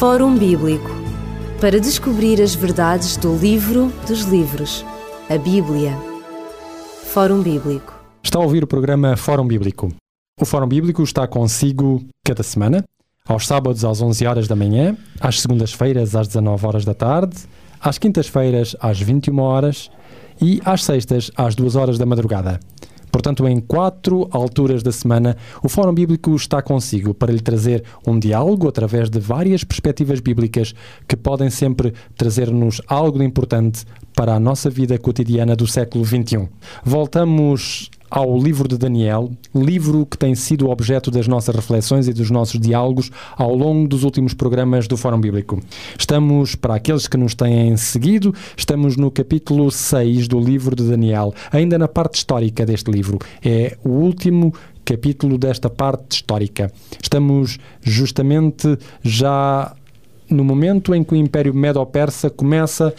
Fórum Bíblico para descobrir as verdades do livro dos livros, a Bíblia. Fórum Bíblico. Está a ouvir o programa Fórum Bíblico. O Fórum Bíblico está consigo cada semana, aos sábados às 11 horas da manhã, às segundas-feiras às 19 horas da tarde, às quintas-feiras às 21 horas e às sextas às 2 horas da madrugada. Portanto, em quatro alturas da semana, o Fórum Bíblico está consigo para lhe trazer um diálogo através de várias perspectivas bíblicas que podem sempre trazer-nos algo importante para a nossa vida cotidiana do século XXI. Voltamos ao livro de Daniel, livro que tem sido objeto das nossas reflexões e dos nossos diálogos ao longo dos últimos programas do Fórum Bíblico. Estamos, para aqueles que nos têm seguido, estamos no capítulo 6 do livro de Daniel, ainda na parte histórica deste livro. É o último capítulo desta parte histórica. Estamos justamente já no momento em que o Império Medo-Persa começa a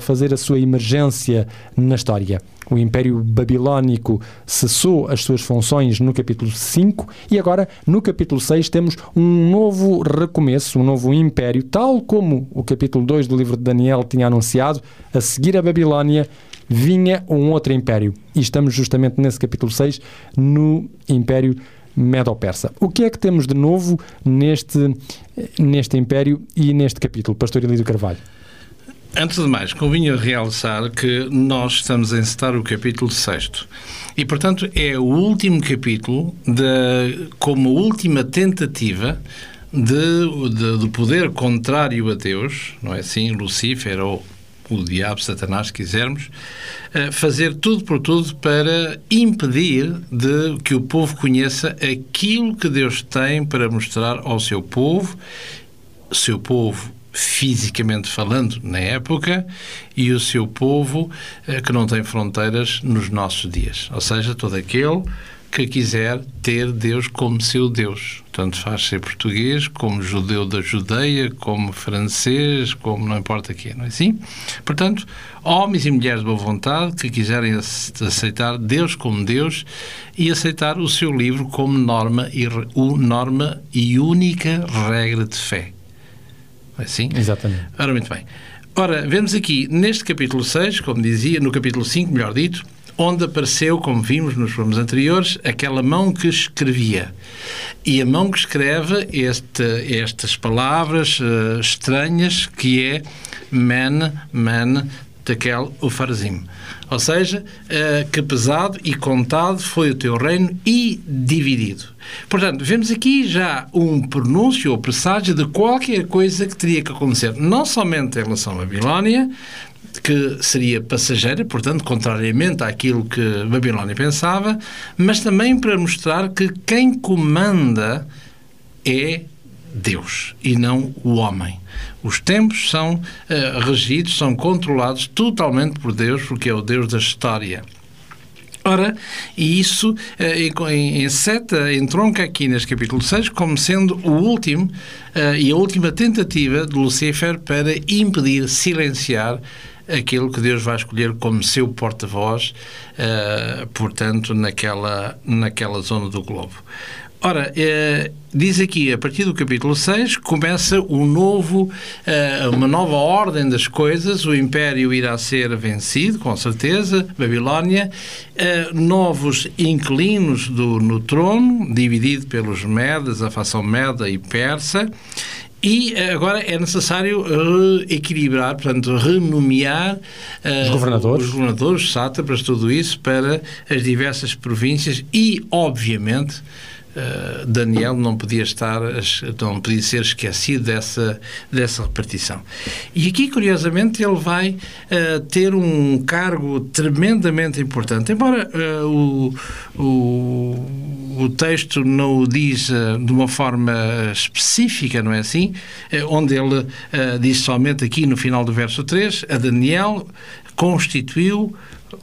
fazer a sua emergência na história. O Império Babilónico cessou as suas funções no capítulo 5 e agora, no capítulo 6, temos um novo recomeço, um novo império, tal como o capítulo 2 do livro de Daniel tinha anunciado, a seguir a Babilónia vinha um outro império. E estamos justamente nesse capítulo 6, no Império Medo-Persa. O que é que temos de novo neste, neste império e neste capítulo, Pastor Elídio Carvalho? Antes de mais, convinha realçar que nós estamos a encetar o capítulo 6 e, portanto, é o último capítulo de, como última tentativa de, de, do poder contrário a Deus, não é assim? Lucifer ou o diabo, Satanás, se quisermos, fazer tudo por tudo para impedir de que o povo conheça aquilo que Deus tem para mostrar ao seu povo, seu povo fisicamente falando, na época, e o seu povo eh, que não tem fronteiras nos nossos dias. Ou seja, todo aquele que quiser ter Deus como seu Deus. Tanto faz ser português, como judeu da Judeia, como francês, como não importa quem, não é assim? Portanto, homens e mulheres de boa vontade que quiserem aceitar Deus como Deus e aceitar o seu livro como norma e, norma e única regra de fé. É assim? Exatamente. Ora, muito bem. Ora, vemos aqui neste capítulo 6, como dizia, no capítulo 5, melhor dito, onde apareceu, como vimos nos programas anteriores, aquela mão que escrevia. E a mão que escreve este, estas palavras uh, estranhas, que é men, men, tekel, ufarzim. Ou seja, uh, que pesado e contado foi o teu reino e dividido. Portanto, vemos aqui já um pronúncio ou presságio de qualquer coisa que teria que acontecer, não somente em relação à Babilónia, que seria passageira, portanto, contrariamente àquilo que Babilónia pensava, mas também para mostrar que quem comanda é Deus e não o homem. Os tempos são uh, regidos, são controlados totalmente por Deus, porque é o Deus da história. Ora, e isso eh, em, em seta, entronca aqui neste capítulo 6 como sendo o último e a última tentativa de Lucifer para impedir, silenciar aquilo que Deus vai escolher como seu porta-voz, portanto, naquela, naquela zona do globo. Ora, eh, diz aqui, a partir do capítulo 6, começa um novo, eh, uma nova ordem das coisas, o Império irá ser vencido, com certeza, Babilónia, eh, novos inquilinos do, no trono, dividido pelos Medas, a facção Meda e Persa, e agora é necessário equilibrar, portanto, renomear uh, os governadores, os governadores, sátrapas, tudo isso para as diversas províncias e, obviamente, Uh, Daniel não podia estar, não podia ser esquecido dessa, dessa repartição. E aqui, curiosamente, ele vai uh, ter um cargo tremendamente importante. Embora uh, o, o, o, texto não o diz de uma forma específica, não é assim? onde ele diz somente aqui no final do verso 3, a Daniel constituiu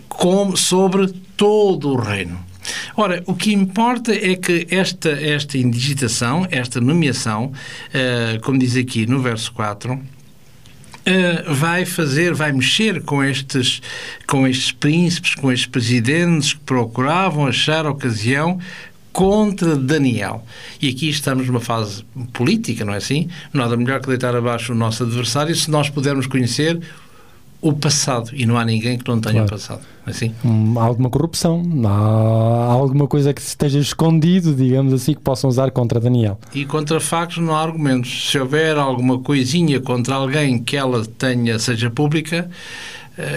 como sobre todo o reino. Ora, o que importa é que esta, esta indigitação, esta nomeação, uh, como diz aqui no verso 4, uh, eh, vai fazer, vai mexer com estes, com estes príncipes, com estes presidentes que procuravam achar ocasião contra Daniel. E aqui estamos numa fase política, não é assim? Nada melhor que deitar abaixo o nosso adversário se nós pudermos conhecer o passado. E não há ninguém que não tenha claro. passado. É assim? Hum, há alguma corrupção, há alguma coisa que esteja escondido, digamos assim, que possam usar contra Daniel. E contra factos não há argumentos. Se houver alguma coisinha contra alguém que ela tenha, seja pública,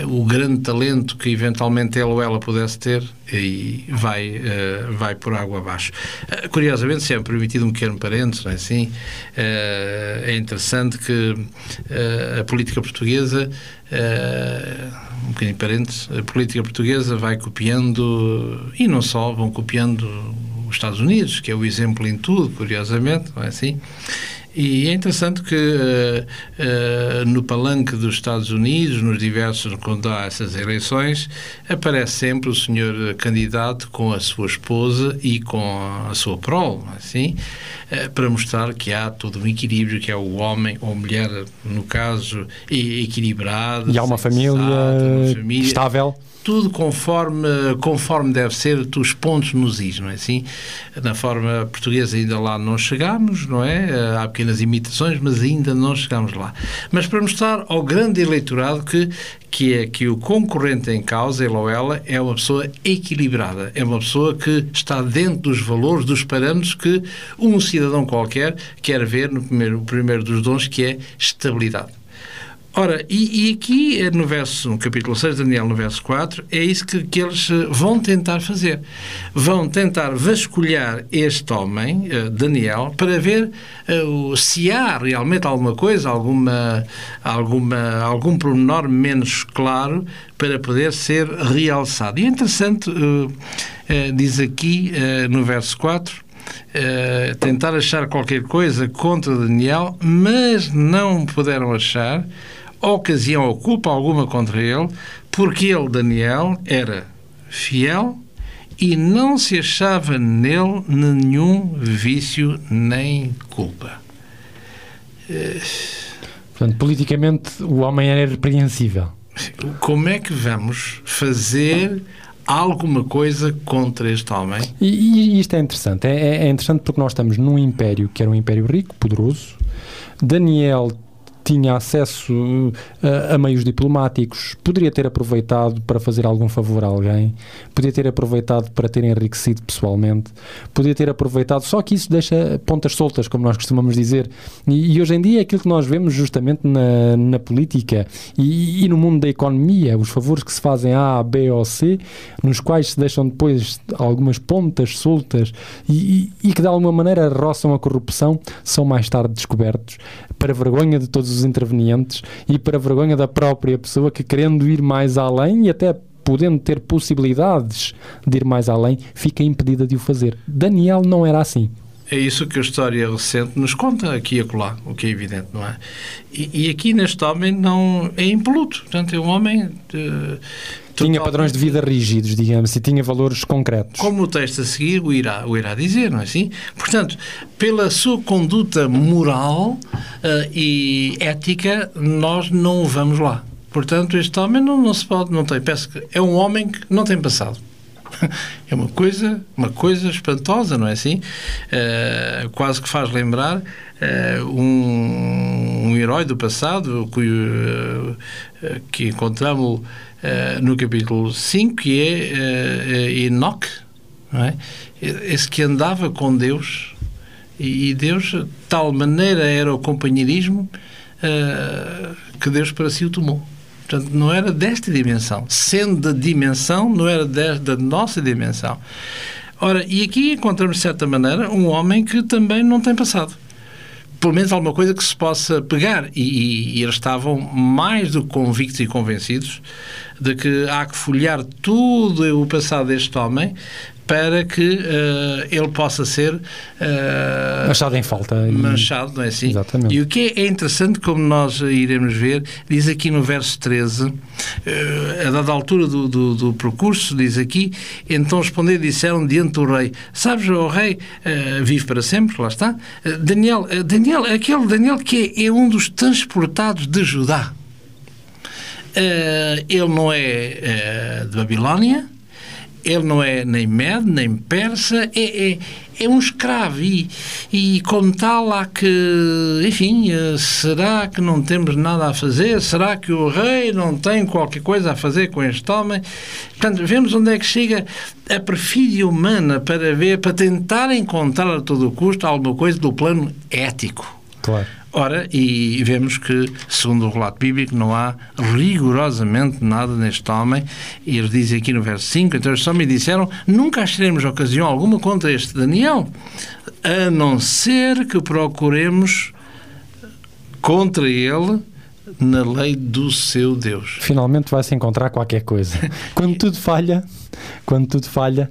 o grande talento que eventualmente ele ou ela pudesse ter e vai, uh, vai por água abaixo. Uh, curiosamente, se é permitido um pequeno parênteses, não é assim? é interessante que a política portuguesa um bocadinho parênteses, a política portuguesa vai copiando, e não só, vão copiando os Estados Unidos, que é o exemplo em tudo, curiosamente, não é assim? E é interessante que uh, uh, no palanque dos Estados Unidos, nos diversos, quando há essas eleições, aparece sempre o senhor candidato com a sua esposa e com a sua prole, é assim, uh, para mostrar que há todo um equilíbrio, que é o homem ou mulher, no caso, equilibrado. E há uma família, uma família estável tudo conforme, conforme deve ser os pontos nos is, não é assim? Na forma portuguesa ainda lá não chegámos, não é? Há pequenas imitações, mas ainda não chegámos lá. Mas para mostrar ao grande eleitorado que, que é que o concorrente em causa, ele ou ela, é uma pessoa equilibrada, é uma pessoa que está dentro dos valores, dos parâmetros que um cidadão qualquer quer ver no primeiro, no primeiro dos dons, que é estabilidade. Ora, e, e, aqui eh, no verso, capítulo 6 de Daniel, no verso 4, é isso que, que eles eh, vão tentar fazer. Vão tentar vasculhar este homem, uh, Daniel, para ver uh, se há realmente alguma coisa, alguma, alguma, algum pormenor menos claro para poder ser realçado. E é interessante, uh, diz aqui no verso 4, tentar achar qualquer coisa contra Daniel, mas não puderam achar ocasião ou culpa alguma contra ele, porque ele, Daniel, era fiel e não se achava nele nenhum vício nem culpa. Portanto, politicamente o homem era irrepreensível. Como é que vamos fazer alguma coisa contra este homem? E, e isto é interessante. É, é interessante porque nós estamos num império que era um império rico, poderoso. Daniel tinha acesso a, a, meios diplomáticos, poderia ter aproveitado para fazer algum favor a alguém, poderia ter aproveitado para ter enriquecido pessoalmente, poderia ter aproveitado, só que isso deixa pontas soltas, como nós costumamos dizer. E, e hoje em dia é aquilo que nós vemos justamente na, na política e, e, no mundo da economia, os favores que se fazem A, B ou C, nos quais se deixam depois algumas pontas soltas e, e que de alguma maneira roçam a corrupção, são mais tarde descobertos, para vergonha de todos os intervenientes e para vergonha da própria pessoa que, querendo ir mais além e até podendo ter possibilidades de ir mais além, fica impedida de o fazer. Daniel não era assim. É isso que a história recente nos conta aqui e acolá, o que é evidente, não é? E, e aqui neste homem não é impoluto, portanto é um homem de, tinha padrões de vida rígidos, digamos, e tinha valores concretos. Como o texto a seguir o irá, o irá dizer, não é assim? Portanto, pela sua conduta moral uh, e ética, nós não vamos lá. Portanto, este homem não, não se pode, não tem, peço que é um homem que não tem passado. É uma coisa, uma coisa espantosa, não é assim? Uh, quase que faz lembrar uh, um, um, herói do passado cuyo, uh, que encontramos no capítulo 5, que é Enoch, não é? esse que andava com Deus e, e Deus, de tal maneira era o companheirismo que Deus para si o tomou. Portanto, não era desta dimensão. Sendo da dimensão, não era da nossa dimensão. Ora, e aqui encontramos, de certa maneira, um homem que também não tem passado. Pelo menos alguma coisa que se possa pegar. E, e, e eles estavam mais do que convictos e convencidos de que há que folhear tudo o passado deste homem para que uh, ele possa ser uh, manchado em falta. Manchado, não é assim? Exatamente. E o que é interessante, como nós iremos ver, diz aqui no verso 13, uh, a dada altura do, do, do, percurso, diz aqui, então responder disseram diante do rei, sabes, o rei uh, vive para sempre, lá está, Daniel, Daniel, aquele Daniel que é, é um dos transportados de Judá. ele não é de Babilónia, ele não é nem mede, nem persa, é, é, é um escravo e, e como tal há que, enfim, eh, será que não temos nada a fazer? Será que o rei não tem qualquer coisa a fazer com este homem? Portanto, vemos onde é que chega a perfídia humana para ver, para tentar encontrar a todo custo alguma coisa do plano ético. Claro. Ora, e vemos que, segundo o relato bíblico, não há rigorosamente nada neste homem. E ele diz aqui no verso 5: Então eles só me disseram: Nunca acharemos ocasião alguma contra este Daniel, a não ser que procuremos contra ele na lei do seu Deus. Finalmente vai-se encontrar qualquer coisa. Quando tudo falha, quando tudo falha,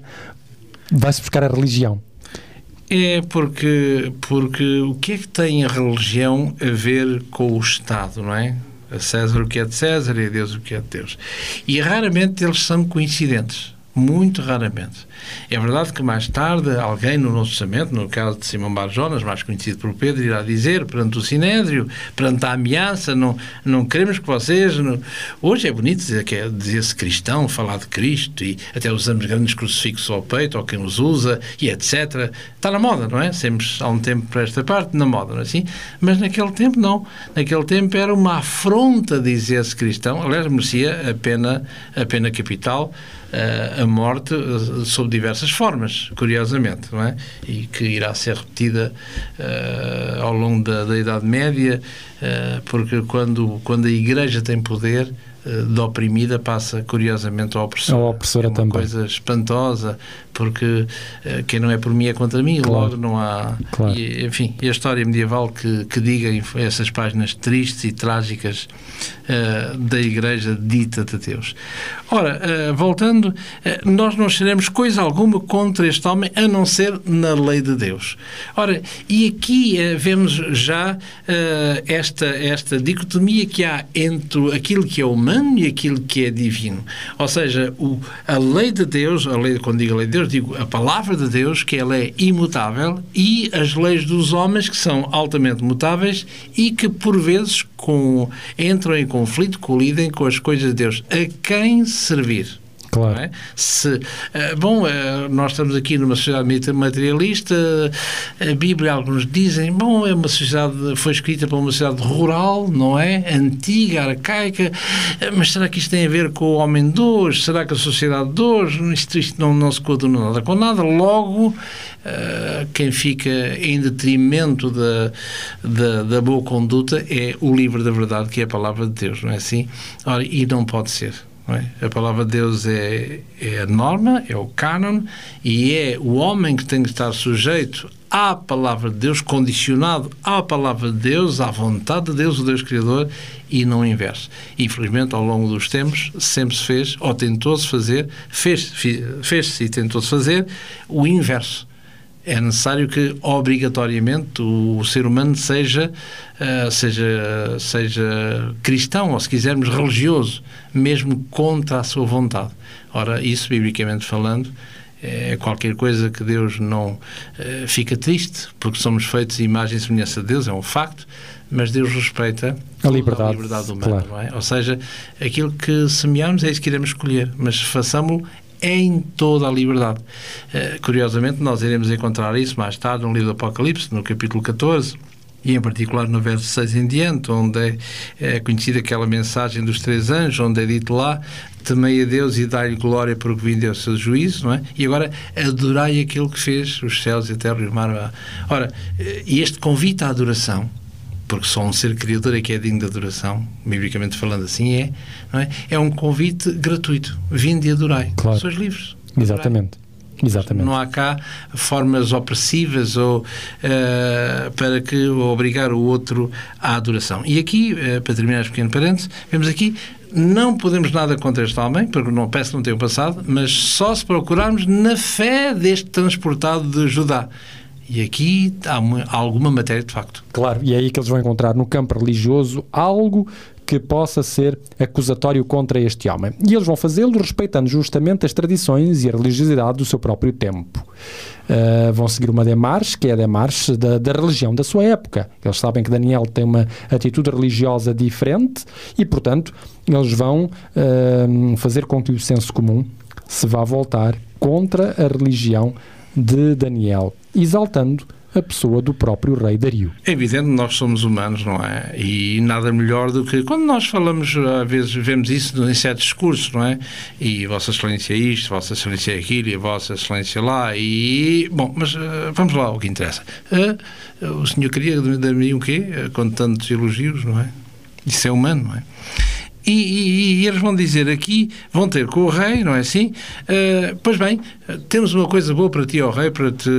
vai-se buscar a religião. É porque, porque o que é que tem a religião a ver com o Estado, não é? A César o que é de César e a Deus o que é de Deus. E raramente eles são coincidentes. Muito raramente. É verdade que mais tarde alguém no Novo Testamento, no caso de Simão Barjonas, mais conhecido por Pedro, irá dizer perante o Sinédrio, perante a ameaça, não, não queremos que vocês. Não... Hoje é bonito dizer que é dizer-se cristão, falar de Cristo e até usamos grandes crucifixos ao peito, ou quem os usa e etc. Está na moda, não é? Sempre há um tempo para esta parte, na moda, não é assim? Mas naquele tempo não. Naquele tempo era uma afronta dizer-se cristão. Aliás, merecia a pena, a pena capital, eh, a morte eh, sob diversas formas, curiosamente, não é? E que irá ser repetida uh, ao longo da, da Idade Média, uh, porque quando, quando a Igreja tem poder, da oprimida passa curiosamente ao opressor. A opressora é uma também. coisa espantosa, porque quem não é por mim é contra mim, Claro. logo não há. Claro. E, enfim, e a história medieval que, que diga essas páginas tristes e trágicas uh, da Igreja dita de Deus. Ora, uh, voltando, uh, nós não seremos coisa alguma contra este homem a não ser na lei de Deus. Ora, e aqui vemos já esta, esta dicotomia que há entre aquilo que é humano e aquilo que é divino. Ou seja, o, a lei de Deus, a lei, quando digo a lei de Deus, digo a palavra de Deus, que ela é imutável, e as leis dos homens, que são altamente mutáveis e que, por vezes, com, entram em conflito, colidem com as coisas de Deus. A quem servir? Claro. é? Se, eh, bom, eh, nós estamos aqui numa sociedade materialista, a Bíblia, alguns dizem, bom, é uma sociedade, foi escrita para uma sociedade rural, não é? Antiga, arcaica, eh, mas será que isto tem a ver com o homem de hoje? Será que a sociedade de hoje, isto, isto não, não se coaduna nada com nada? Logo, eh, quem fica em detrimento da, da, da boa conduta é o livro da verdade, que é a palavra de Deus, não é assim? Ora, e não pode ser. É? A palavra de Deus é, é a norma, é o cânon, e é o homem que tem que estar sujeito à palavra de Deus, condicionado à palavra de Deus, à vontade de Deus, o Deus Criador, e não inverso. Infelizmente, ao longo dos tempos, sempre se fez, ou tentou-se fazer, fez- fez-se e tentou-se fazer, o inverso é necessário que obrigatoriamente o, ser humano seja, ah, seja, seja cristão, ou se quisermos religioso, mesmo contra a sua vontade. Ora, isso, biblicamente falando, é qualquer coisa que Deus não eh, fica triste, porque somos feitos imagem e semelhança de Deus, é um facto, mas Deus respeita A liberdade, a liberdade humana, claro. é? Ou seja, aquilo que semeamos é isso que iremos escolher, mas façamos-lo em toda a liberdade. Eh, curiosamente, nós iremos encontrar isso mais tarde no livro do Apocalipse, no capítulo 14, e em particular no verso 6 em diante, onde é, é conhecida aquela mensagem dos três anjos, onde é dito lá, temei a Deus e dai-lhe glória porque vinde é o seu juízo, não é? E agora, adorai aquele que fez os céus e a terra e o mar. Ora, eh, este convite à adoração, porque só um ser criador é que é digno de adoração, biblicamente falando assim é, é? É um convite gratuito. Vinde e adorai. Claro. Sois livres. Adorai. Exatamente. Exatamente. Não há cá formas opressivas ou eh, para que obrigar o outro à adoração. E aqui, eh, para terminar este pequeno parênteses, vemos aqui não podemos nada contra este homem, porque não peço que não tenha passado, mas só se procurarmos na fé deste transportado de Judá. E aqui há uma- há alguma matéria de facto. Claro, e é aí que eles vão encontrar no campo religioso algo que possa ser acusatório contra este homem. E eles vão fazê-lo respeitando justamente as tradições e a religiosidade do seu próprio tempo. Uh, vão seguir uma demarche, que é a demarche da, da religião da sua época. Eles sabem que Daniel tem uma atitude religiosa diferente e, portanto, eles vão uh, fazer com que o senso comum se vá voltar contra a religião de Daniel, exaltando a pessoa do próprio rei Dario. É evidente nós somos humanos, não é? E nada melhor do que quando nós falamos, às vezes vemos isso em certos discursos, não é? E Vossa Excelência isto, Vossa Excelência aquilo e Vossa Excelência lá. E, bom, mas uh, vamos lá, o que interessa. Uh, o senhor queria de mim o quê? Uh, com tantos elogios, não é? Isso é humano, não é? E, e, e, eles vão dizer aqui, vão ter com o rei, não é assim? Uh, pois bem, temos uma coisa boa para ti, ó rei, para te,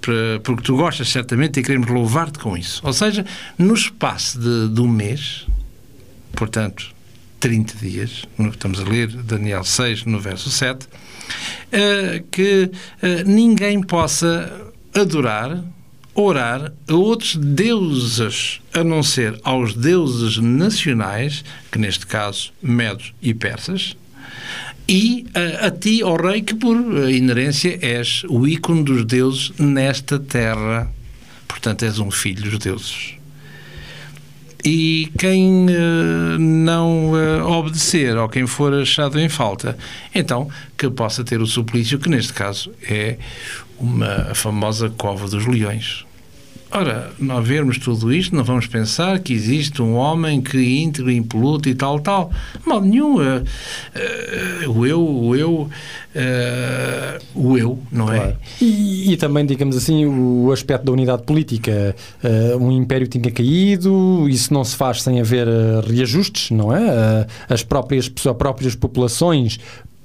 para, porque tu gostas certamente e queremos louvar-te com isso. Ou seja, no espaço de, de um mês, portanto, 30 dias, estamos a ler Daniel 6, no verso 7, uh, que uh, ninguém possa adorar orar a outros deuses, a não ser aos deuses nacionais, que neste caso medos e persas, e a, a ti, ó rei, que por inerência és o ícone dos deuses nesta terra. Portanto, és um filho dos deuses. E quem uh, não uh, obedecer ou quem for achado em falta, então que possa ter o suplício, que neste caso é uma a famosa cova dos leões. Ora, nós vermos tudo isto, não vamos pensar que existe um homem que é íntegro, impoluto e tal, tal. Mal nenhum. Uh, o eu, o eu, uh, o eu, não é? Claro. E, e, também, digamos assim, o aspecto da unidade política. um império tinha caído, isso não se faz sem haver reajustes, não é? as, próprias, as próprias populações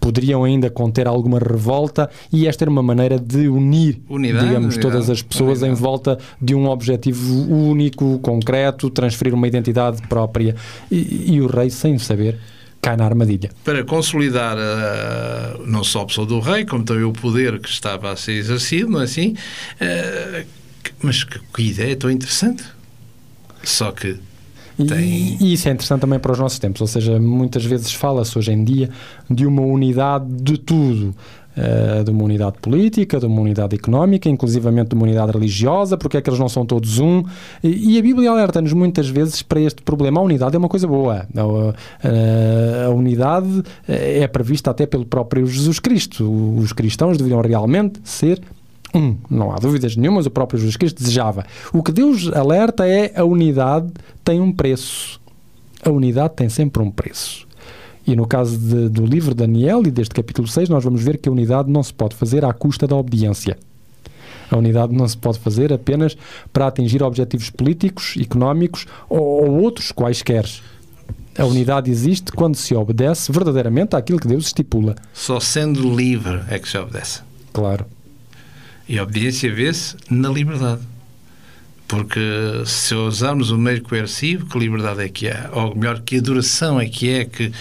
poderiam ainda conter alguma revolta e esta era uma maneira de unir, unidade, digamos, unidade, todas as pessoas unidade. em volta de um objetivo único, concreto, transferir uma identidade própria. E, e o rei, sem saber, cai na armadilha. Para consolidar uh, não só a pessoa do rei, como também o poder que estava a ser exercido, não é assim? Uh, mas que, que ideia tão interessante. Só que tem... E, isso é interessante também para os nossos tempos, ou seja, muitas vezes fala-se hoje em dia de uma unidade de tudo. Uh, de uma unidade política, de uma unidade económica, inclusivamente de uma unidade religiosa, porque é que eles não são todos um? E, e a Bíblia alerta-nos muitas vezes para este problema. A unidade é uma coisa boa. A, a, a, unidade é prevista até pelo próprio Jesus Cristo. Os cristãos deveriam realmente ser um, não há dúvidas nenhumas, o próprio Jesus Cristo desejava. O que Deus alerta é a unidade tem um preço. A unidade tem sempre um preço. E no caso de, do livro de Daniel e deste capítulo 6, nós vamos ver que a unidade não se pode fazer à custa da obediência. A unidade não se pode fazer apenas para atingir objetivos políticos, económicos ou, ou outros quaisquer. A unidade existe quando se obedece verdadeiramente àquilo que Deus estipula. Só sendo livre é que se obedece. Claro. E a obediência vê-se na liberdade. Porque se usarmos o meio coercivo, que liberdade é que há? Ou melhor, que adoração é que é que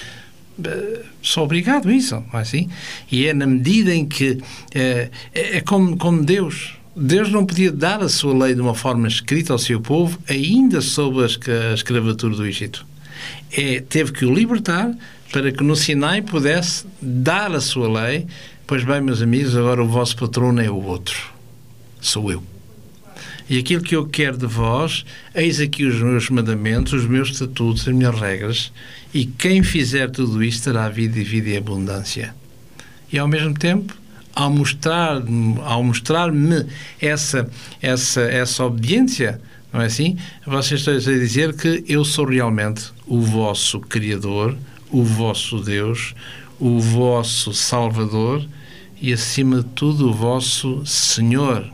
eh, sou obrigado a isso, não é assim? E é na medida em que é, é como, como Deus. Deus não podia dar a sua lei de uma forma escrita ao seu povo, ainda sob a escravatura do Egito. É, teve que o libertar para que no Sinai pudesse dar a sua lei Pois bem, meus amigos, agora o vosso patrono é o outro. Sou eu. E aquilo que eu quero de vós, eis aqui os meus mandamentos, os meus estatutos, as minhas regras, e quem fizer tudo isto terá vida e vida e abundância. E ao mesmo tempo, ao mostrar-me ao mostrar essa, essa, essa obediência, não é assim? Vocês estão a dizer que eu sou realmente o vosso Criador, o vosso Deus, o vosso Salvador e, acima de tudo, o vosso Senhor,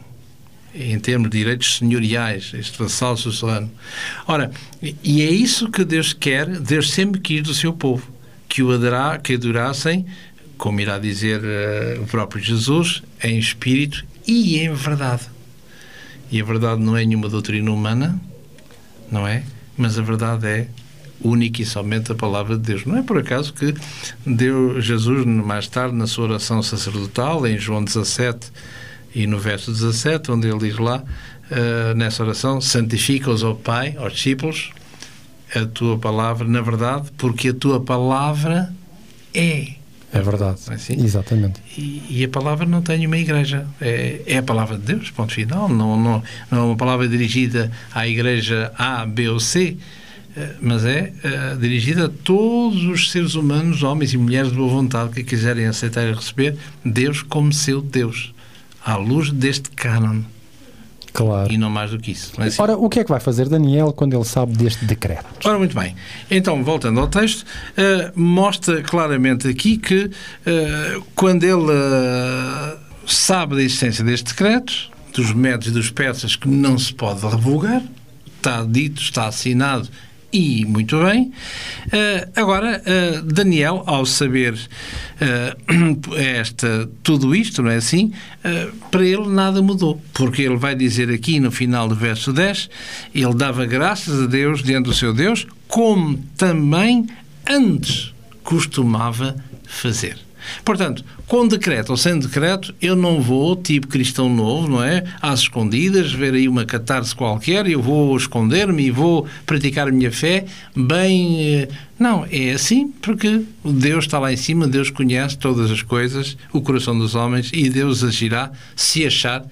em termos de direitos senhoriais, este vassal suzerano. Ora, e é isso que Deus quer, Deus sempre quis do seu povo, que o adorá, que adorassem, como irá dizer uh, o próprio Jesus, em espírito e em verdade. E a verdade não é nenhuma doutrina humana, não é? Mas a verdade é única e somente a palavra de Deus. Não é por acaso que deu Jesus, mais tarde, na sua oração sacerdotal, em João 17 e no verso 17, onde ele diz lá, uh, nessa oração, santifica-os, ó Pai, aos discípulos, a tua palavra, na verdade, porque a tua palavra é. É verdade. É assim? Exatamente. E, e, a palavra não tem uma igreja. É, é, a palavra de Deus, ponto final. Não, não, não é uma palavra dirigida à igreja A, B ou C mas é uh, dirigida a todos os seres humanos, homens e mulheres de boa vontade que quiserem aceitar e receber Deus como seu Deus, à luz deste cânon. Claro. E não mais do que isso. É assim? Ora, o que é que vai fazer Daniel quando ele sabe deste decreto? Ora, muito bem. Então, voltando ao texto, uh, mostra claramente aqui que uh, quando ele sabe da existência deste decreto, dos métodos e dos persas que não se pode revogar, está dito, está assinado e muito bem. Uh, agora, uh, Daniel, ao saber uh, esta, tudo isto, não é assim? para ele nada mudou, porque ele vai dizer aqui no final do verso 10: ele dava graças a Deus diante do seu Deus, como também antes costumava fazer. Portanto, com decreto ou sem decreto, eu não vou, tipo cristão novo, não é? Às escondidas, ver aí uma catarse qualquer, eu vou esconder-me e vou praticar a minha fé bem. Eh, não, é assim porque Deus está lá em cima, Deus conhece todas as coisas, o coração dos homens e Deus agirá se achar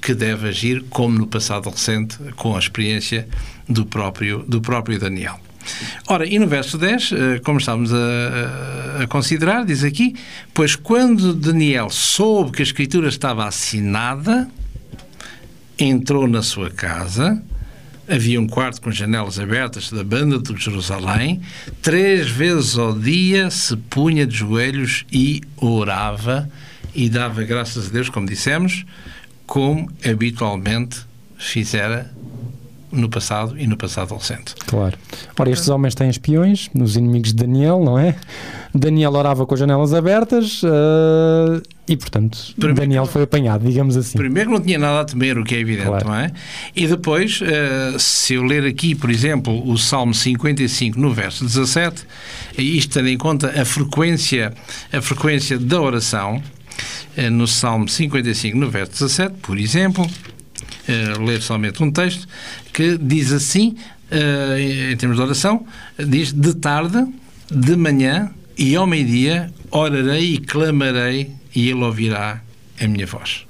que deve agir, como no passado recente, com a experiência do próprio, do próprio Daniel. Ora, e no verso 10, eh, como estávamos a, a, considerar, diz aqui: Pois quando Daniel soube que a Escritura estava assinada, entrou na sua casa. Havia um quarto com janelas abertas da banda de Jerusalém. Três vezes ao dia se punha de joelhos e orava e dava graças a Deus, como dissemos, como habitualmente fizera no passado e no passado recente. Claro. Ora, estes homens têm espiões, nos inimigos de Daniel, não é? Daniel orava com as janelas abertas uh, e, portanto, primeiro, Daniel foi apanhado, digamos assim. Primeiro não tinha nada a temer, o que é evidente, claro. não é? E depois, uh, se eu ler aqui, por exemplo, o Salmo 55, no verso 17, isto tendo em conta a frequência, a frequência da oração, uh, no Salmo 55, no verso 17, por exemplo, uh, ler somente um texto, que diz assim, uh, em termos de oração, diz de tarde, de manhã e ao meio-dia orarei e clamarei e ele ouvirá a minha voz.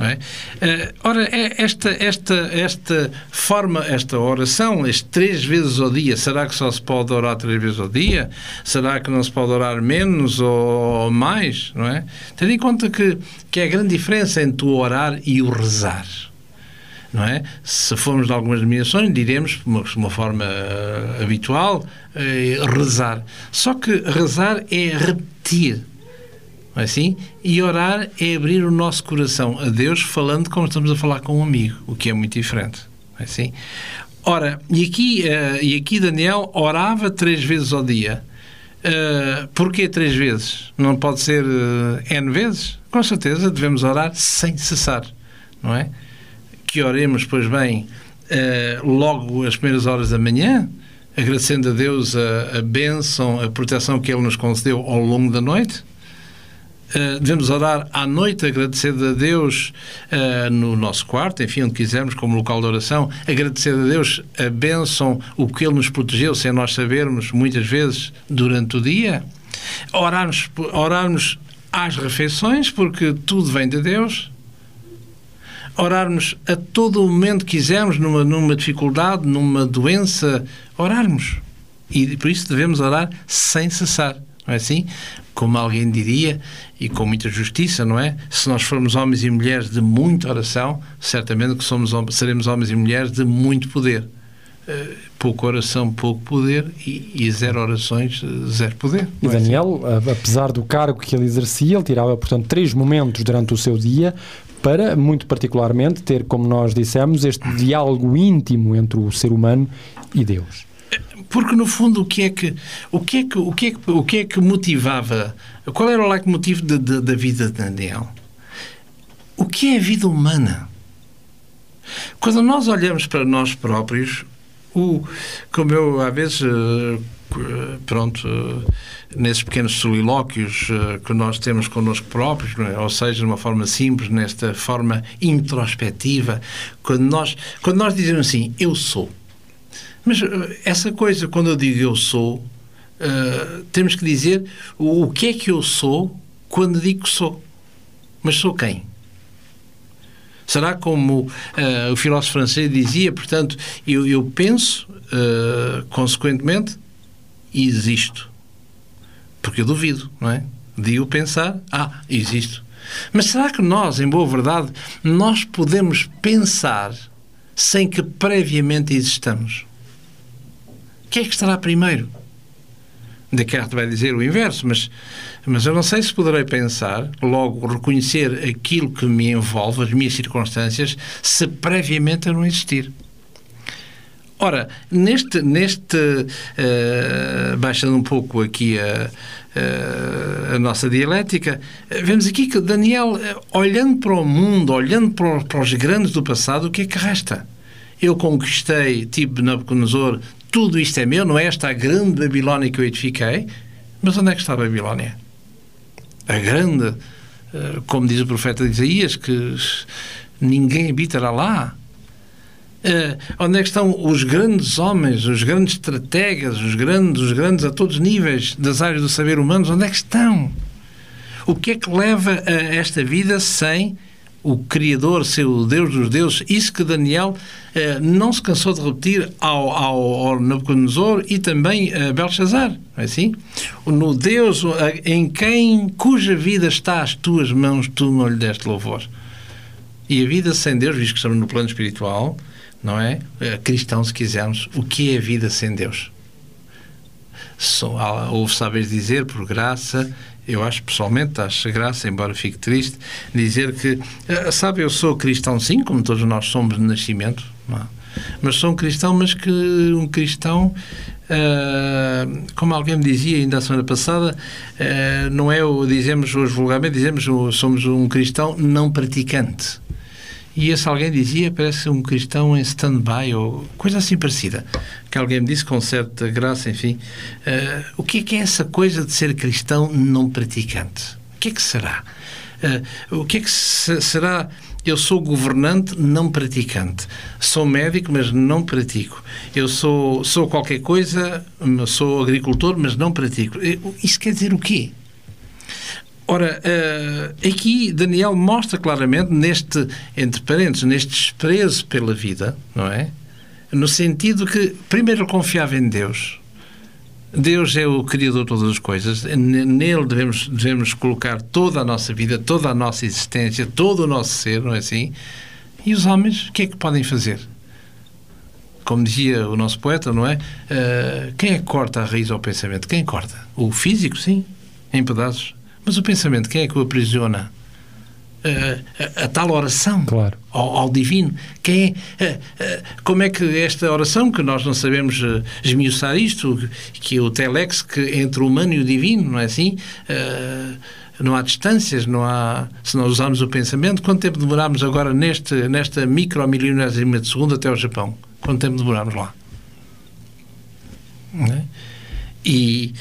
É? Uh, ora, é esta, esta, esta forma, esta oração, este três vezes ao dia, será que só se pode orar três vezes ao dia? Será que não se pode orar menos ou, mais? Não é? Tendo em conta que, que é a grande diferença entre o orar e o rezar não é? Se formos de algumas denominações, diremos, de uma, uma, forma uh, habitual, uh, rezar. Só que rezar é repetir, não é assim? E orar é abrir o nosso coração a Deus falando como estamos a falar com um amigo, o que é muito diferente, não é assim? Ora, e aqui, uh, e aqui Daniel orava três vezes ao dia. Uh, porquê três vezes? Não pode ser uh, N vezes? Com certeza devemos orar sem cessar, não é? Que oremos, pois bem, uh, logo as primeiras horas da manhã, agradecendo a Deus a, a bênção, a proteção que Ele nos concedeu ao longo da noite. Uh, devemos orar à noite, agradecer a Deus uh, no nosso quarto, enfim, onde quisermos, como local de oração, agradecer a Deus a bênção, o que Ele nos protegeu, sem nós sabermos, muitas vezes, durante o dia. Orarmos, orarmos às refeições, porque tudo vem de Deus orarmos a todo o momento que quisermos, numa, numa dificuldade, numa doença, orarmos. E por isso devemos orar sem cessar, não é assim? Como alguém diria, e com muita justiça, não é? Se nós formos homens e mulheres de muita oração, certamente que somos, seremos homens e mulheres de muito poder. Uh, pouca oração, pouco poder e, e, zero orações, zero poder. E Daniel, é assim? apesar do cargo que ele exercia, ele tirava, portanto, três momentos durante o seu dia para, muito particularmente, ter, como nós dissemos, este diálogo íntimo entre o ser humano e Deus. Porque no fundo o que é que o que é que o que é que, o que, é que motivava? Qual era o leitmotiv da vida de Daniel? O que é a vida humana? Quando nós olhamos para nós próprios, o, como eu às vezes eh, pronto nesses pequenos solilóquios uh, que nós temos connosco próprios, é? ou seja, de uma forma simples, nesta forma introspectiva, quando nós, quando nós dizemos assim, eu sou. Mas essa coisa, quando eu digo eu sou, uh, temos que dizer o, o que é que eu sou quando digo que sou. Mas sou quem? Será como uh, o filósofo francês dizia, portanto, eu, eu penso, uh, consequentemente, existo. Porque eu duvido, não é? Digo pensar, ah, existo. Mas será que nós, em boa verdade, nós podemos pensar sem que previamente existamos? O que é que estará primeiro? Descartes vai dizer o inverso, mas, mas eu não sei se poderei pensar, logo reconhecer aquilo que me envolve, as minhas circunstâncias, se previamente eu não existir. Ora, neste, neste uh, baixando um pouco aqui a, uh, a nossa dialética, vemos aqui que Daniel, olhando para o mundo, olhando para, para os grandes do passado, o que é que resta? Eu conquistei, tipo Nabucodonosor, tudo isto é meu, não é esta a grande Babilónia que eu edifiquei? Mas onde é que está a Babilónia? A grande, eh, como diz o profeta Isaías, que ninguém habitará lá. Uh, onde é que estão os grandes homens, os grandes estrategas, os grandes, os grandes a todos os níveis das áreas do saber humanos? Onde é que estão? O que é que leva a esta vida sem o Criador, ser o Deus dos deuses, isso que Daniel eh, não se cansou de repetir ao, ao, ao Nabucodonosor e também a Belshazzar, é assim? No Deus em quem, cuja vida está às tuas mãos, tu não lhe deste louvor. E a vida sem Deus, visto que estamos no plano espiritual, não é? Eh, cristão, se quisermos, o que é a vida sem Deus? Houve sábios dizer, por graça, eu acho pessoalmente, acho graça, embora fique triste, dizer que, eh, sabe, eu sou cristão sim, como todos nós somos de nascimento, é? mas sou um cristão, mas que um cristão, uh, como alguém me dizia ainda a semana passada, uh, não é o, dizemos hoje vulgarmente, dizemos somos um cristão não praticante. E esse alguém dizia, parece um cristão em stand-by ou coisa assim parecida. Que alguém me disse com certa graça, enfim. Uh, o que é que é essa coisa de ser cristão não praticante? O que é que será? Uh, o que é que se, será? Eu sou governante não praticante. Sou médico, mas não pratico. Eu sou, sou qualquer coisa, sou agricultor, mas não pratico. Isso quer dizer o quê? Ora, uh, aqui Daniel mostra claramente, neste, entre parênteses, neste desprezo pela vida, não é? No sentido que, primeiro, confiava em Deus. Deus é o Criador de todas as coisas. Nele devemos, devemos colocar toda a nossa vida, toda a nossa existência, todo o nosso ser, não é assim? E os homens, o que é que podem fazer? Como dizia o nosso poeta, não é? Uh, quem é que corta a raiz ao pensamento? Quem corta? O físico, sim, em pedaços mas o pensamento, quem é que o aprisiona? Uh, a, a, tal oração claro. ao, ao, divino. Quem é, uh, como é que esta oração, que nós não sabemos esmiuçar isto, que o telex que entre o humano e o divino, não é assim? não há distâncias, não há. Se nós usarmos o pensamento, quanto tempo demorámos agora neste, nesta micromilionésima de segundo até ao Japão? Quanto tempo demorámos lá? Não é? E,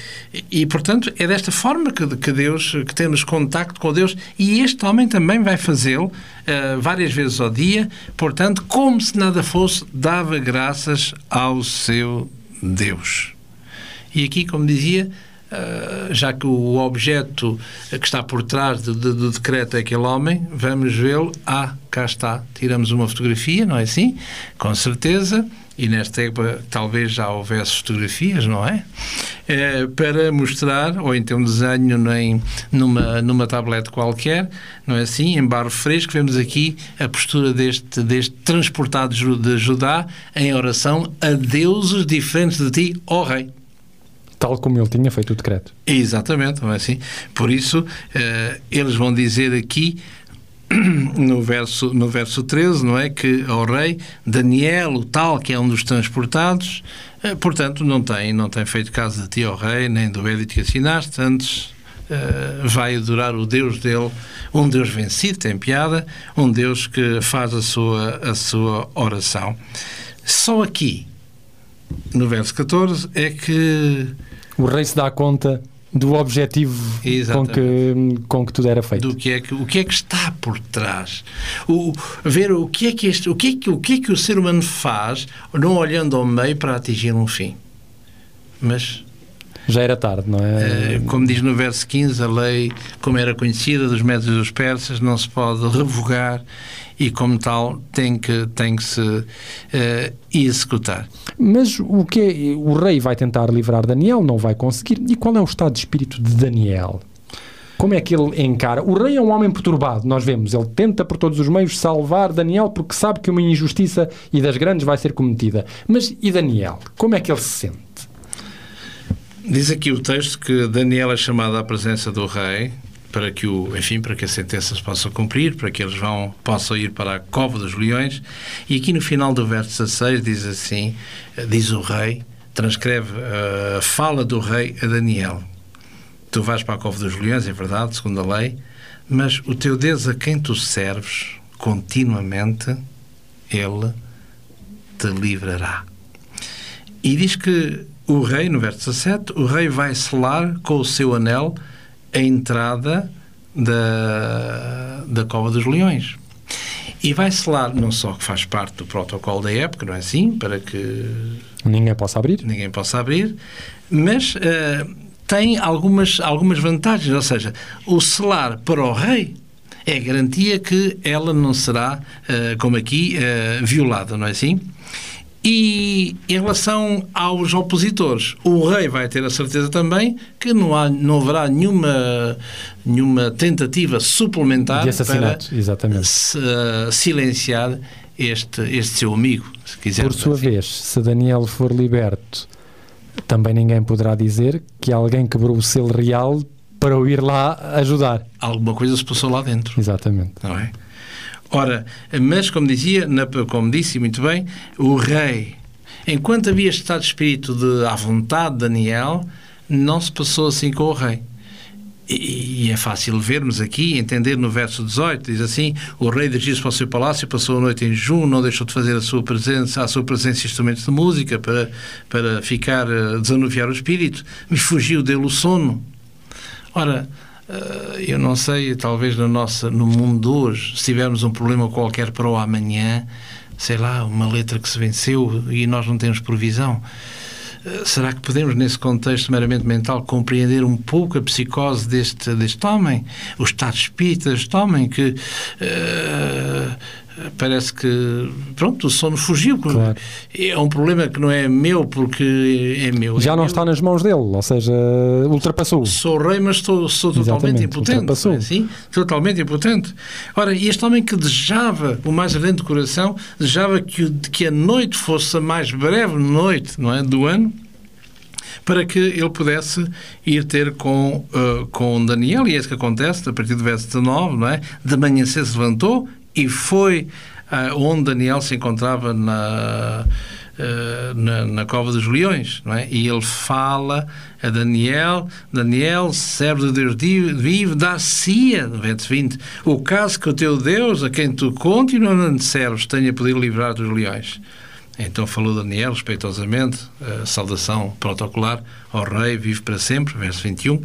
e, portanto, é desta forma que, que Deus, que temos contacto com Deus, e este homem também vai fazê-lo uh, várias vezes ao dia, portanto, como se nada fosse, dava graças ao seu Deus. E aqui, como dizia, uh, já que o objeto que está por trás do, do, do decreto é aquele homem, vamos vê-lo. Ah, cá está. Tiramos uma fotografia, não é assim? Com certeza e nesta época talvez já houvesse fotografias, não é? é para mostrar, ou então um desenho nem, numa, numa tablete qualquer, não é assim? Em barro fresco, vemos aqui a postura deste, deste transportado de Judá em oração a deuses diferentes de ti, ó Rei tal como ele tinha feito o decreto. Exatamente, não é assim? Por isso, uh, eles vão dizer aqui no verso, no verso 13, não é? Que ao rei Daniel, o tal, que é um dos transportados, eh, portanto, não tem, não tem feito caso de ti, ao rei, nem do edito que assinaste, antes eh, vai adorar o Deus dele, um Deus vencido, tem piada, um Deus que faz a sua, a sua oração. Só aqui, no verso 14, é que. O rei se dá conta do objetivo com que, com que tudo era feito. Do que é que, o que é que está por trás. O, ver o que, é que este, o, que é que, o que é que o ser humano faz, não olhando ao meio para atingir um fim. Mas Já era tarde, não é? Uh, como diz no verso 15, a lei, como era conhecida dos métodos dos persas, não se pode revogar e, como tal, tem que, tem que se uh, executar. Mas o que é, o rei vai tentar livrar Daniel, não vai conseguir. E qual é o estado de espírito de Daniel? Como é que ele encara? O rei é um homem perturbado, nós vemos. Ele tenta por todos os meios salvar Daniel porque sabe que uma injustiça e das grandes vai ser cometida. Mas e Daniel? Como é que ele se sente? Diz aqui o texto que Daniel é chamado à presença do rei para que o, enfim, para que a sentença se possa cumprir, para que eles vão, possam ir para a cova dos leões. E aqui no final do verso 16 diz assim, diz o rei, transcreve a fala do rei a Daniel. Tu vais para a cova dos leões, é verdade, segundo a lei, mas o teu Deus a quem tu serves continuamente, ele te livrará. E diz que o rei, no verso 17, o rei vai selar com o seu anel a entrada da, da Cova dos Leões. E vai selar, não só que faz parte do protocolo da época, não é assim? Para que ninguém possa abrir. Ninguém possa abrir, mas uh, tem algumas, algumas vantagens. Ou seja, o selar para o rei é garantia que ela não será, uh, como aqui, uh, violada, não é assim? E em relação aos opositores, o rei vai ter a certeza também que não, há, não haverá nenhuma, nenhuma tentativa suplementar para exatamente. Se, uh, silenciar este, este seu amigo, se quiser. Por sua assim. vez, se Daniel for liberto, também ninguém poderá dizer que alguém quebrou o selo real para o ir lá ajudar. Alguma coisa se passou lá dentro. Exatamente. Não é? Ora, mas como dizia, como disse muito bem, o rei, enquanto havia estado de espírito de à vontade de Daniel, não se passou assim com o rei. E, é fácil vermos aqui, entender no verso 18, diz assim: O rei dirigiu-se para o seu palácio, passou a noite em junho, não deixou de fazer a sua presença, a sua presença instrumentos de música para, para ficar, eh, desanuviar o espírito, e fugiu dele o sono. Ora, eu não sei, talvez no, nossa, no mundo de hoje, se tivermos um problema qualquer para o amanhã, sei lá, uma letra que se venceu e nós não temos provisão. Eh, será que podemos, nesse contexto meramente mental, compreender um pouco a psicose deste, deste homem, o estado de espírito deste homem que uh, parece que pronto, o sono fugiu. Claro. É um problema que não é meu porque é meu. Já é não meu. está nas mãos dele, ou seja, ultrapassou. Sou rei, mas estou, sou totalmente impotente. Ultrapassou. É assim? Totalmente impotente. Ora, este homem que desejava o mais ardente coração, desejava que, que a noite fosse a mais breve noite não é, do ano, para que ele pudesse ir ter com, uh, com Daniel, e é isso que acontece, a partir do verso 19, não é? De manhã se levantou e foi uh, onde Daniel se encontrava na, uh, na, na, Cova dos Leões, não é? E ele fala a Daniel, Daniel, servo de Deus vive, dá-se-ia, no verso 20, o caso que o teu Deus, a quem tu continuamente serves, tenha podido livrar dos leões. Então falou Daniel, respeitosamente, a saudação protocolar ao rei, vive para sempre, verso 21.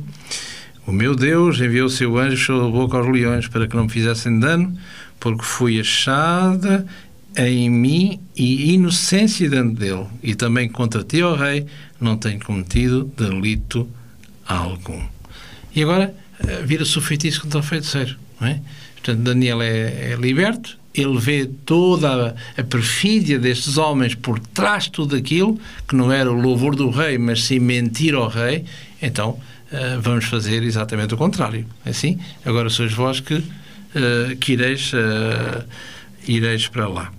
O meu Deus enviou o seu anjo e fechou a boca aos leões para que não me fizessem dano, porque fui achada em mim e inocência dentro dele. E também contra ti, ó rei, não tenho cometido delito algum. E agora eh, vira-se o feitiço contra o feiticeiro. Não é? Portanto, Daniel é, é liberto, ele vê toda a, a, perfídia destes homens por trás de tudo aquilo, que não era o louvor do rei, mas sim mentir ao rei, então uh, vamos fazer exatamente o contrário. É assim? Agora sois vós que uh, que ireis, uh, ireis para lá.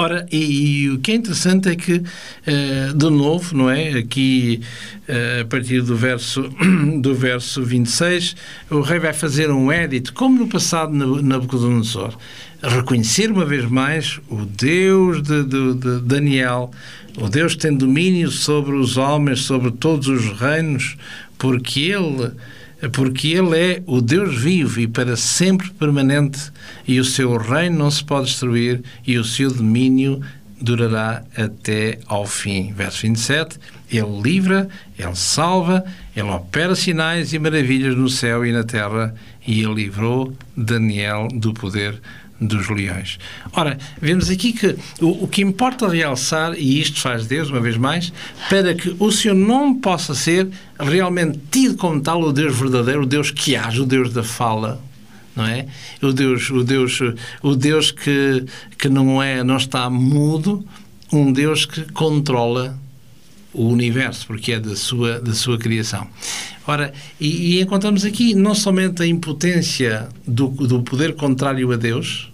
Ora, e, e, o que é interessante é que, uh, de novo, não é? Aqui, uh, a partir do verso, do verso 26, o rei vai fazer um edito, como no passado na Nabucodonosor, reconhecer uma vez mais o Deus de, de, de Daniel, o Deus que tem domínio sobre os homens, sobre todos os reinos, porque ele porque Ele é o Deus vivo e para sempre permanente, e o seu reino não se pode destruir, e o seu domínio durará até ao fim. Verso 27. Ele livra, Ele salva, Ele opera sinais e maravilhas no céu e na terra, e Ele livrou Daniel do poder dos leões. Ora, vemos aqui que o, o, que importa realçar, e isto faz Deus, uma vez mais, para que o Senhor não possa ser realmente tido como tal o Deus verdadeiro, o Deus que age, o Deus da fala, não é? O Deus, o Deus, o Deus que, que não é, não está mudo, um Deus que controla o universo, porque é da sua, da sua criação. Ora, e, e encontramos aqui não somente a impotência do, do poder contrário a Deus,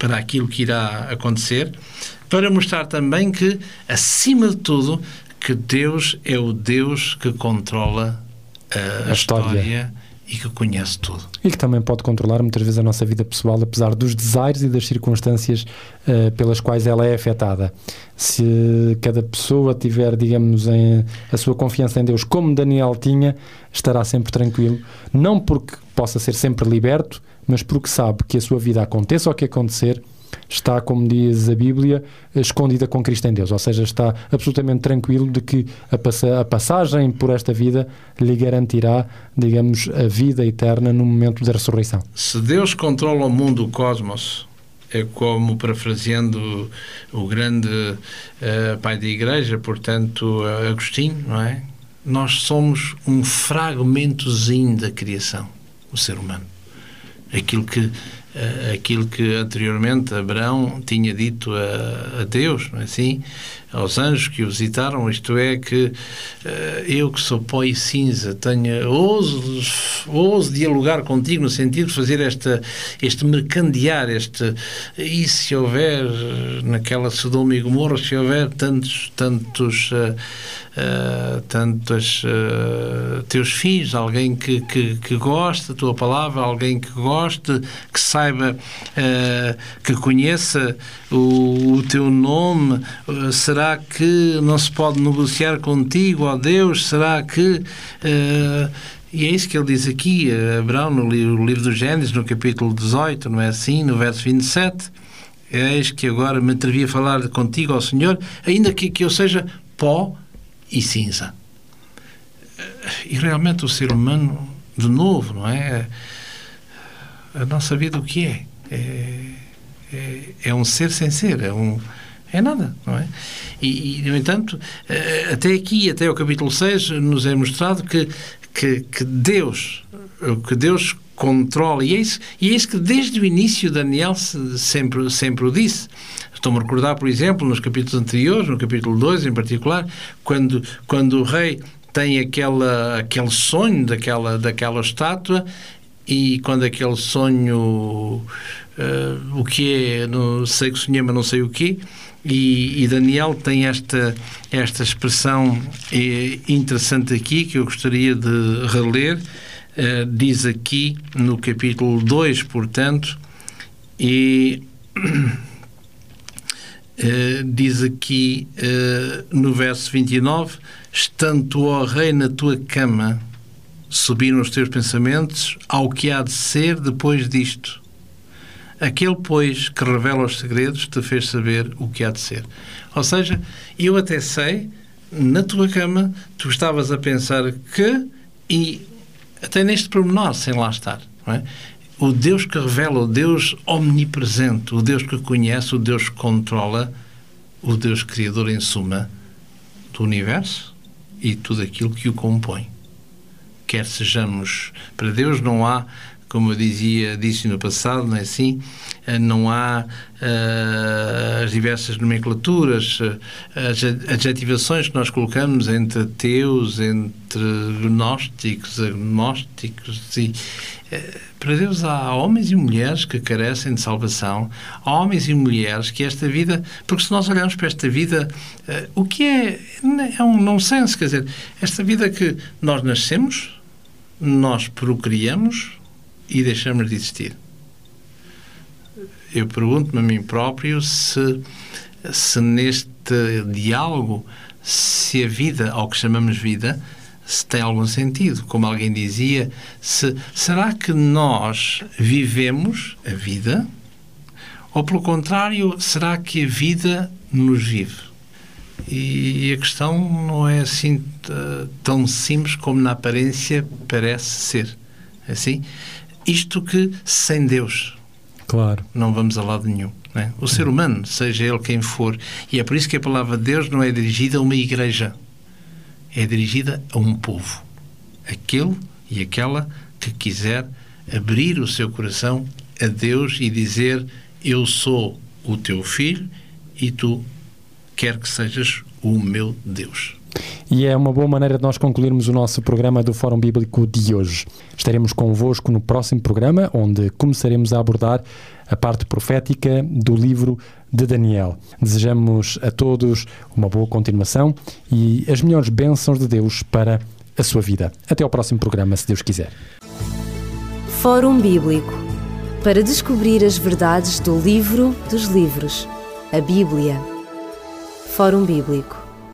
para aquilo que irá acontecer, para mostrar também que, acima de tudo, que Deus é o Deus que controla a, a história. história e que conhece tudo. E que também pode controlar muitas vezes a nossa vida pessoal, apesar dos desaires e das circunstâncias uh, pelas quais ela é afetada. Se cada pessoa tiver, digamos, em, a sua confiança em Deus, como Daniel tinha, estará sempre tranquilo, não porque possa ser sempre liberto, mas porque sabe que a sua vida aconteça o que acontecer, está, como diz a Bíblia, escondida com Cristo em Deus, ou seja, está absolutamente tranquilo de que a, passa a passagem por esta vida lhe garantirá, digamos, a vida eterna no momento da ressurreição. Se Deus controla o mundo, o cosmos, é como parafraseando o grande uh, pai da igreja, portanto, Agostinho, não é? Nós somos um fragmentozinho da criação, o ser humano. Aquilo que uh, aquilo que anteriormente Abraão tinha dito a, a Deus, não é assim? Aos anjos que o visitaram, isto é, que uh, eu que sou pó e cinza, tenho, ouso, ouso dialogar contigo no sentido de fazer esta, este mercandear, este, e se houver naquela Sodoma e Gomorra, se houver tantos, tantos uh, uh, tantos uh, teus filhos, alguém que, que, que goste da tua palavra, alguém que goste, que saiba, uh, que conheça o, o teu nome. será que não se pode negociar contigo, ó Deus? Será que. E é isso que ele diz aqui, Abraão, no livro, no livro do Gênesis, no capítulo 18, não é assim? No verso 27. Eis que agora me atrevi a falar contigo, ó Senhor, ainda que, que eu seja pó e cinza. E realmente o ser humano, de novo, não é? A nossa vida o que é? É, é, é um ser sem ser, é um é nada, não é? E, e, no entanto, eh, até aqui, até o capítulo 6, nos é mostrado que, que, que Deus, que Deus controla, e é, isso, e é isso que desde o início Daniel sempre, sempre o disse. Estou-me a recordar, por exemplo, nos capítulos anteriores, no capítulo 2 em particular, quando, quando o rei tem aquela, aquele sonho daquela, daquela estátua e quando aquele sonho, uh, o que é, não sei que sonhei, mas não sei o que, e, e, Daniel tem esta, esta expressão eh, interessante aqui que eu gostaria de reler. Uh, diz aqui no capítulo 2, portanto, e Uh, diz aqui uh, no verso 29: Estando tu, ó Rei, na tua cama, subiram os teus pensamentos ao que há de ser depois disto. Aquele, pois, que revela os segredos, te fez saber o que há de ser. Ou seja, eu até sei, na tua cama, tu estavas a pensar que, e até neste pormenor, sem lá estar, é? o Deus que revela, o Deus omnipresente, o Deus que conhece, o Deus que controla, o Deus criador, em suma, do universo e tudo aquilo que o compõe. Quer sejamos. Para Deus não há, como eu dizia, disse no passado, não é assim? Eh, não há uh, as diversas nomenclaturas, uh, as adjetivações que nós colocamos entre ateus, entre gnósticos, agnósticos e para Deus há homens e mulheres que carecem de salvação, há homens e mulheres que esta vida, porque se nós olharmos para esta vida, uh, o que é, é um nonsense, quer dizer, esta vida que nós nascemos, nós procriamos e deixamos de existir. Eu pergunto-me a mim próprio se, se neste diálogo, se a vida, ao que chamamos vida, se tem algum sentido. Como alguém dizia, se, será que nós vivemos a vida? Ou, pelo contrário, será que a vida nos vive? E a questão não é assim tão simples como na aparência parece ser. Assim, isto que sem Deus. Claro. não vamos a lado nenhum. é? O ser humano, seja ele quem for, e é por isso que a palavra de Deus não é dirigida a uma igreja, é dirigida a um povo. Aquele e aquela que quiser abrir o seu coração a Deus e dizer: Eu sou o teu filho e tu quer que sejas o meu Deus. E é uma boa maneira de nós concluirmos o nosso programa do Fórum Bíblico de hoje. Estaremos convosco no próximo programa, onde começaremos a abordar a parte profética do livro de Daniel. Desejamos a todos uma boa continuação e as melhores bênçãos de Deus para a sua vida. Até ao próximo programa, se Deus quiser. Fórum Bíblico para descobrir as verdades do livro dos livros, a Bíblia. Fórum Bíblico